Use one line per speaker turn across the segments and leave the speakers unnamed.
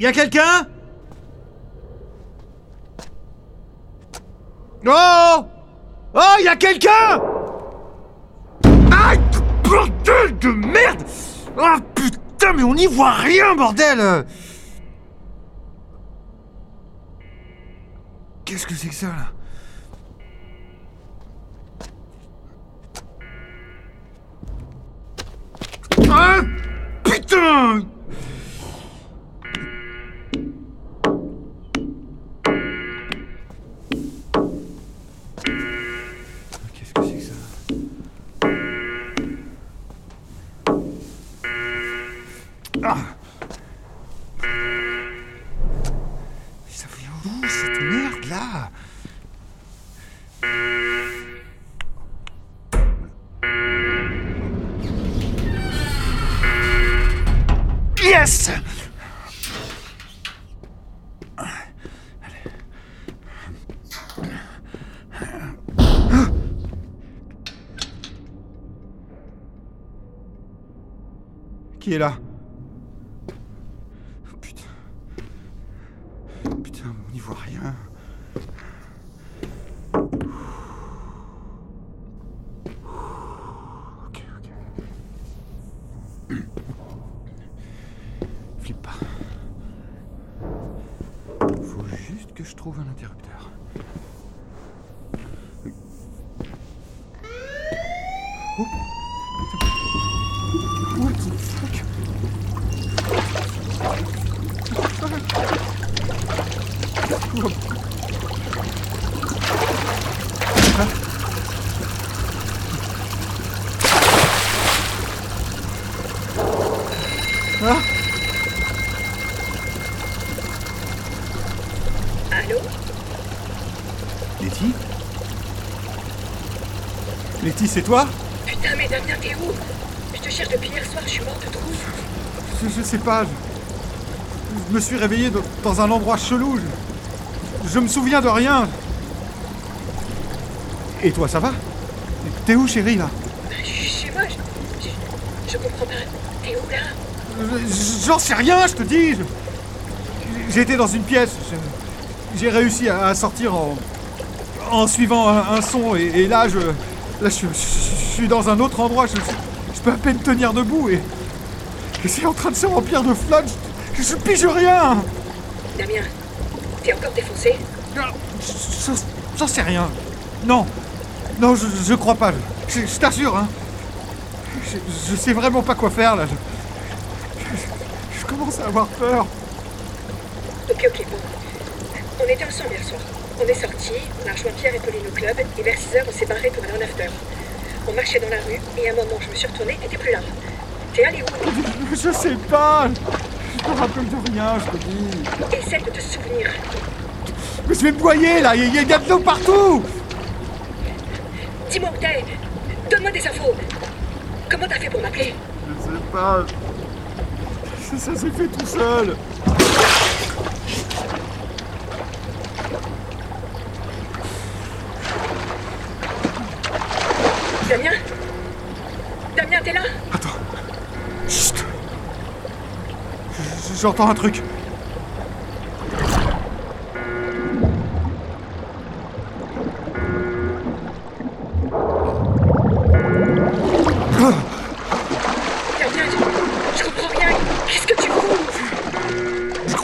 Y a quelqu'un? Oh! Oh, y a quelqu'un? Aïe Bordel de merde! Oh putain, mais on n'y voit rien, bordel! Qu'est-ce que c'est que ça là? Ah Putain Qui est là? Oh, Putain. Putain, on n'y voit rien. Ok, ok. Flippe pas. Faut juste que je trouve un interrupteur. Oh What the fuck Ah
Allô
Letty Letty, c'est toi
Putain, mais Damien, t'es où Je te cherche depuis hier soir, je suis morte de
je, je sais pas. Je, je me suis réveillé dans, dans un endroit chelou. Je, je me souviens de rien. Et toi, ça va? T'es où, chérie, là?
Bah, je suis chez moi, je, je, je comprends pas. T'es où là?
Je- J'en sais rien, je te dis. J'étais dans une pièce. J'ai réussi à, à sortir en, en suivant un, un son. Et, et là, je, là je, je- je suis dans un autre endroit. Je, je peux à peine tenir debout. Et, et c'est en train de se remplir de flotte. Je, je pige rien.
Damien, t'es encore défoncé
je- je- J'en sais rien. Non. Non, je, je crois pas. Je, je t'assure, hein. Je, je sais vraiment pas quoi faire, là. Je, commence à avoir peur.
Ok, ok, bon. On était ensemble hier soir. On est sortis, on a rejoint Pierre et Pauline au club, et vers 6h, on s'est barré pour aller en after. On marchait dans la rue, et à un moment, je me suis retournée, et t'es plus là. T'es allé où?
Je sais pas. Je me rappelle de rien, je te dis.
Essaie de te souvenir.
Mais je vais me noyer, là. Il y, a- de l'eau partout.
Dis-moi où t'es Donne-moi des infos Comment t'as fait pour m'appeler?
Je sais pas. Ça, ça s'est fait tout seul.
Damien,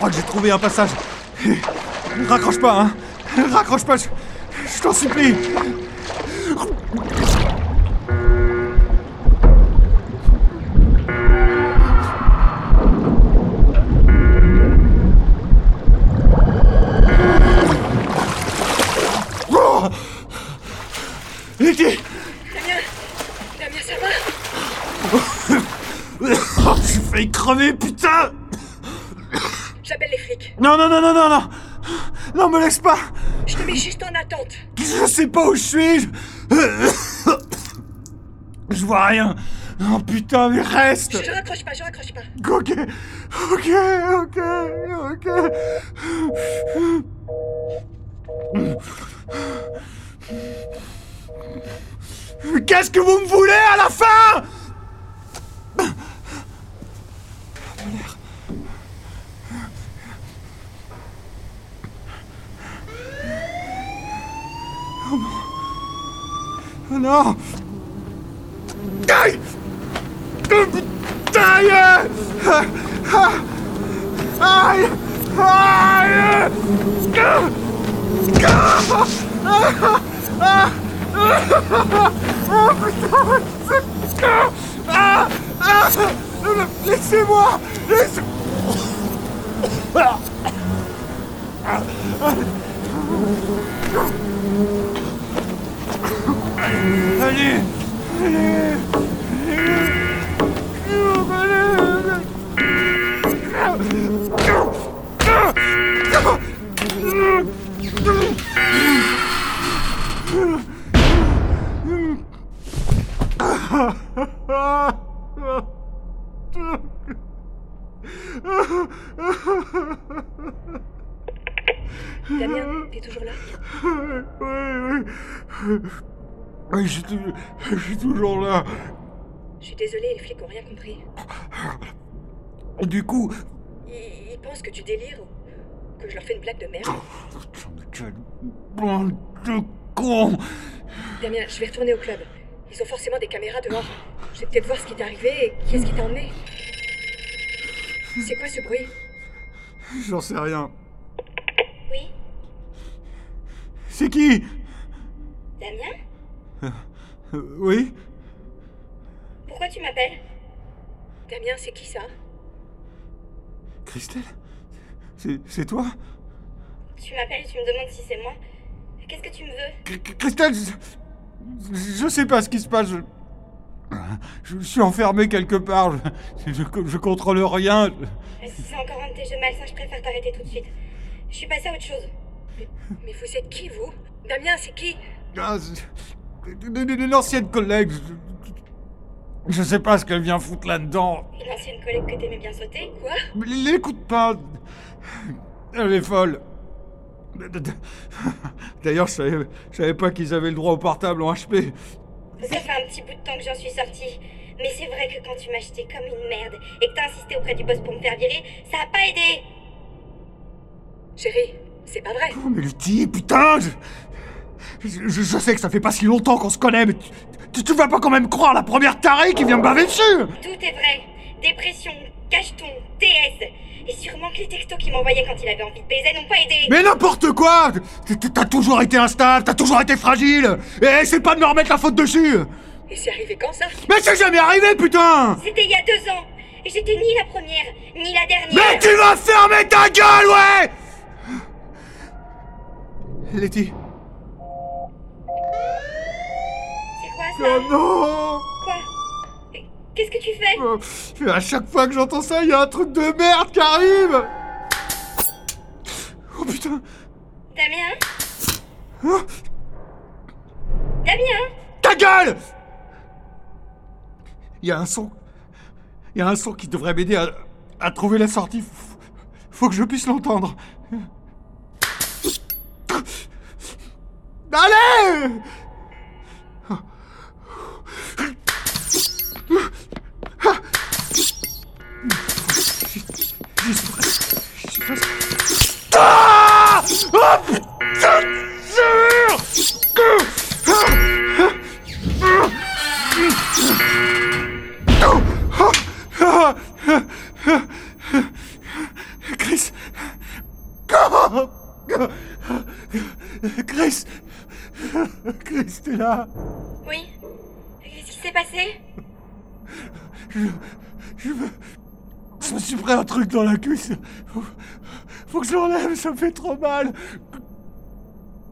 que
j'ai trouvé un passage. Raccroche pas, hein. Raccroche pas, je, je t'en supplie. Oh, J'ai failli crever, putain
J'appelle les flics.
Non, non, non, non, non, non Non, me laisse pas
Je te mets juste en attente.
Je sais pas où je suis je... Je vois rien Oh putain, mais reste
Je raccroche pas, je raccroche pas.
Ok, ok, ok, ok. Mais qu'est-ce que vous me voulez à la fin? Non Aïe Aïe Aïe. Aïe. Oh ah, ah, Laissez-moi. Laissez... Allez Allez
Damien, t'es
je suis, je suis toujours là.
Je suis désolée, les flics ont rien compris.
Du coup.
Ils, ils pensent que tu délires ou que je leur fais une blague de merde.
Bande de cons
Damien, je vais retourner au club. Ils ont forcément des caméras dehors. Je vais peut-être voir ce qui t'est arrivé et qui est-ce qui t'a emmené. C'est quoi ce bruit?
J'en sais rien.
Oui
C'est qui?
Damien?
Euh, Oui
Pourquoi tu m'appelles? Damien, c'est qui ça?
Christelle? C'est c'est toi?
Tu m'appelles, tu me demandes si c'est moi. Qu'est-ce que tu me veux?
Christelle, je, je sais pas ce qui se passe. Je, je suis enfermé quelque part. Je, contrôle rien.
Si c'est encore un de tes jeux malsains, je préfère t'arrêter tout de suite. Je suis passée à autre chose. Mais, mais vous êtes qui, vous? Damien, c'est qui?
Ah, c'est- Une ancienne collègue. Je, je sais pas ce qu'elle vient foutre là-dedans.
Une ancienne collègue que t'aimais bien sauter, quoi?
Mais L'écoute pas. Elle est folle. D'ailleurs, je savais, je savais pas qu'ils avaient le droit au portable en HP.
Ça fait un petit bout de temps que j'en suis sortie. Mais c'est vrai que quand tu m'as jeté comme une merde et que t'as insisté auprès du boss pour me faire virer, ça a pas aidé Chérie, c'est pas vrai.
Oh, mais Lutti, putain je, je, sais que ça fait pas si longtemps qu'on se connaît, mais tu, tu, tu vas pas quand même croire la première tarée qui vient me baver dessus
Tout est vrai. Dépression, cacheton, TS. Et sûrement que les textos qu'il m'envoyait quand il avait envie de baiser n'ont pas aidé.
Mais n'importe quoi T'as toujours été instable, t'as toujours été fragile Et c'est pas de me remettre la faute dessus
Et c'est arrivé quand ça?
Mais c'est jamais arrivé, putain
C'était il y a deux ans. Et j'étais ni la première, ni la dernière.
Mais tu vas fermer ta gueule, ouais Letty.
C'est quoi ça
Oh non
Quoi Qu'est-ce que tu fais
Oh, À chaque fois que j'entends ça, il y a un truc de merde qui arrive Oh putain
Damien
Oh,
Damien
Ta gueule Il y a un son. Il y a un son qui devrait m'aider à, à trouver la sortie. Faut que je puisse l'entendre. Allez Ah Oh putain Chris Chris Chris, t'es là
Oui Qu'est-ce qui s'est passé?
Je me... Je me suis pris un truc dans la cuisse. Faut, que je l'enlève, ça me fait trop mal.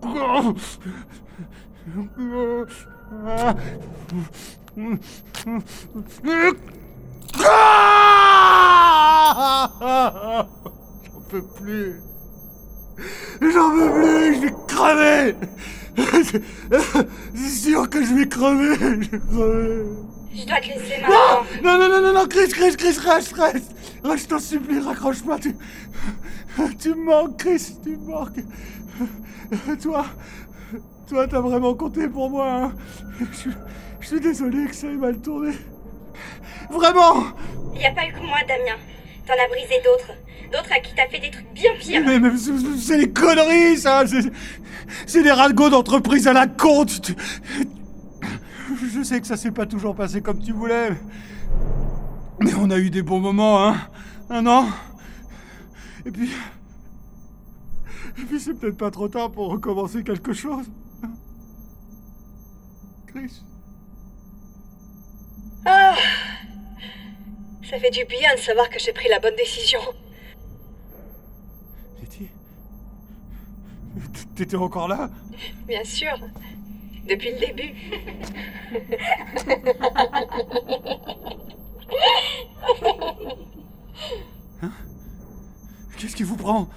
J'en peux plus. J'en peux plus, je vais crever. C'est sûr que je vais crever. Je vais crever.
Je dois te laisser maintenant.
Non, non, non, non, non, Chris, Chris, Chris, reste, reste Reste, je t'en supplie, raccroche pas, tu... Tu me manques, Chris, tu me manques. Toi, toi, t'as vraiment compté pour moi. Hein. Je, je suis désolé que ça ait mal tourné. Vraiment
Il n'y a pas eu que moi, Damien. T'en as brisé d'autres. D'autres à qui t'as fait des trucs bien pires.
Mais, mais c'est- des conneries, ça C'est- des ragots d'entreprise à la compte Tu- Je sais que ça s'est pas toujours passé comme tu voulais. Mais on a eu des bons moments, hein Un an Et puis... Et puis c'est peut-être pas trop tard pour recommencer quelque chose. hein Chris
Ah Ça fait du bien de savoir que j'ai pris la bonne décision.
Letty T'étais encore là?
Bien sûr. Depuis le début.
Qu'est-ce qui vous prend?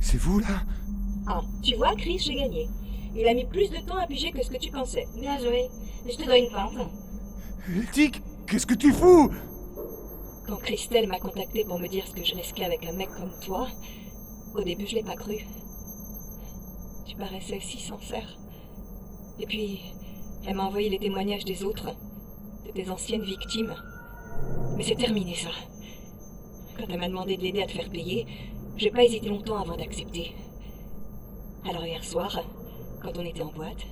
C'est vous, là?
Ah, tu vois, Chris, j'ai gagné. Il a mis plus de temps à piger que ce que tu pensais. Bien joué. Je te dois une pinte.
Letty, qu'est-ce que tu fous?
Quand Christelle m'a contacté pour me dire ce que je risquais avec un mec comme toi, au début je l'ai pas cru. Tu paraissais si sincère. Et puis, elle m'a envoyé les témoignages des autres, de tes anciennes victimes. Mais c'est terminé ça. Quand elle m'a demandé de l'aider à te faire payer, j'ai pas hésité longtemps avant d'accepter. Alors hier soir, quand on était en boîte,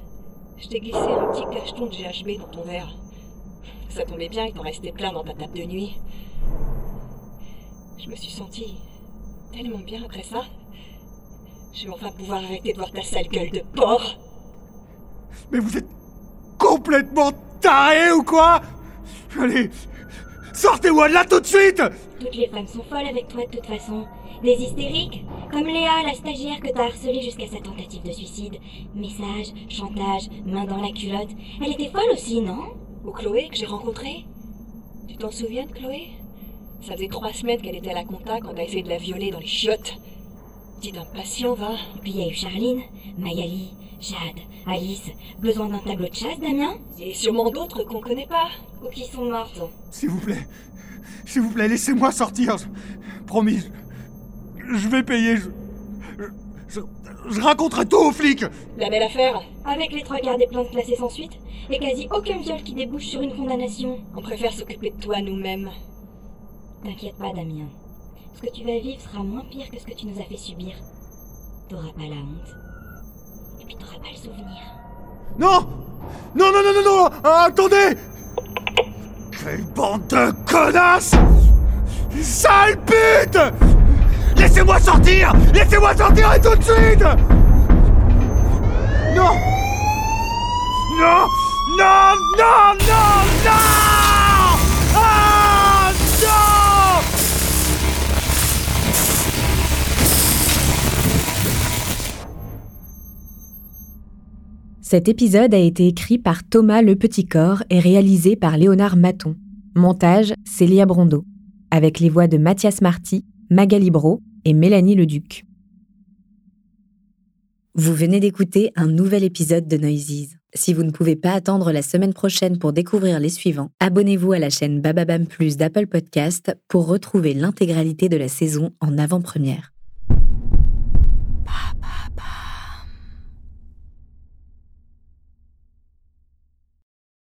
je t'ai glissé un petit cacheton de GHB dans ton verre. Ça tombait bien, il t'en restait plein dans ta table de nuit. Je me suis sentie tellement bien après ça. Je vais enfin pouvoir arrêter de voir ta sale gueule de porc.
Mais vous êtes complètement taré ou quoi? Allez, sortez-moi de là tout de suite
Toutes les femmes sont folles avec toi de toute façon. Des hystériques Comme Léa, la stagiaire que t'as harcelée jusqu'à sa tentative de suicide. Message, chantage, main dans la culotte. Elle était folle aussi, non?
Ou Chloé que j'ai rencontrée. Tu t'en souviens de Chloé? Ça faisait trois semaines qu'elle était à la compta quand t'as essayé de la violer dans les chiottes. Dis impatient, va.
Et puis il y a eu Charline, Mayali, Jade, Alice. Besoin d'un tableau de chasse, Damien?
Et sûrement d'autres qu'on connaît pas.
Ou qui sont mortes
S'il vous plaît, s'il vous plaît, laissez-moi sortir. Promis, je, je vais payer. Je, je, je- je raconterai tout aux flics.
La belle affaire.
Avec les trois quarts des plaintes classées sans suite, et quasi aucun viol qui débouche sur une condamnation.
On préfère s'occuper de toi nous-mêmes.
T'inquiète pas, Damien. Ce que tu vas vivre sera moins pire que ce que tu nous as fait subir. T'auras pas la honte. Pas souvenir.
Non! Non, non, non, non, non Ah, Attendez! Quelle bande de connasses! Sale pute! Laissez-moi sortir! Laissez-moi sortir et tout de suite! Non! Non! Non, non, non, non
Cet épisode a été écrit par Thomas Le Petit Corps et réalisé par Léonard Maton. Montage, Célia Brondeau. Avec les voix de Mathias Marty, Magali Bro et Mélanie Leduc. Vous venez d'écouter un nouvel épisode de Noises. Si vous ne pouvez pas attendre la semaine prochaine pour découvrir les suivants, abonnez-vous à la chaîne Bababam Plus d'Apple Podcast pour retrouver l'intégralité de la saison en avant-première.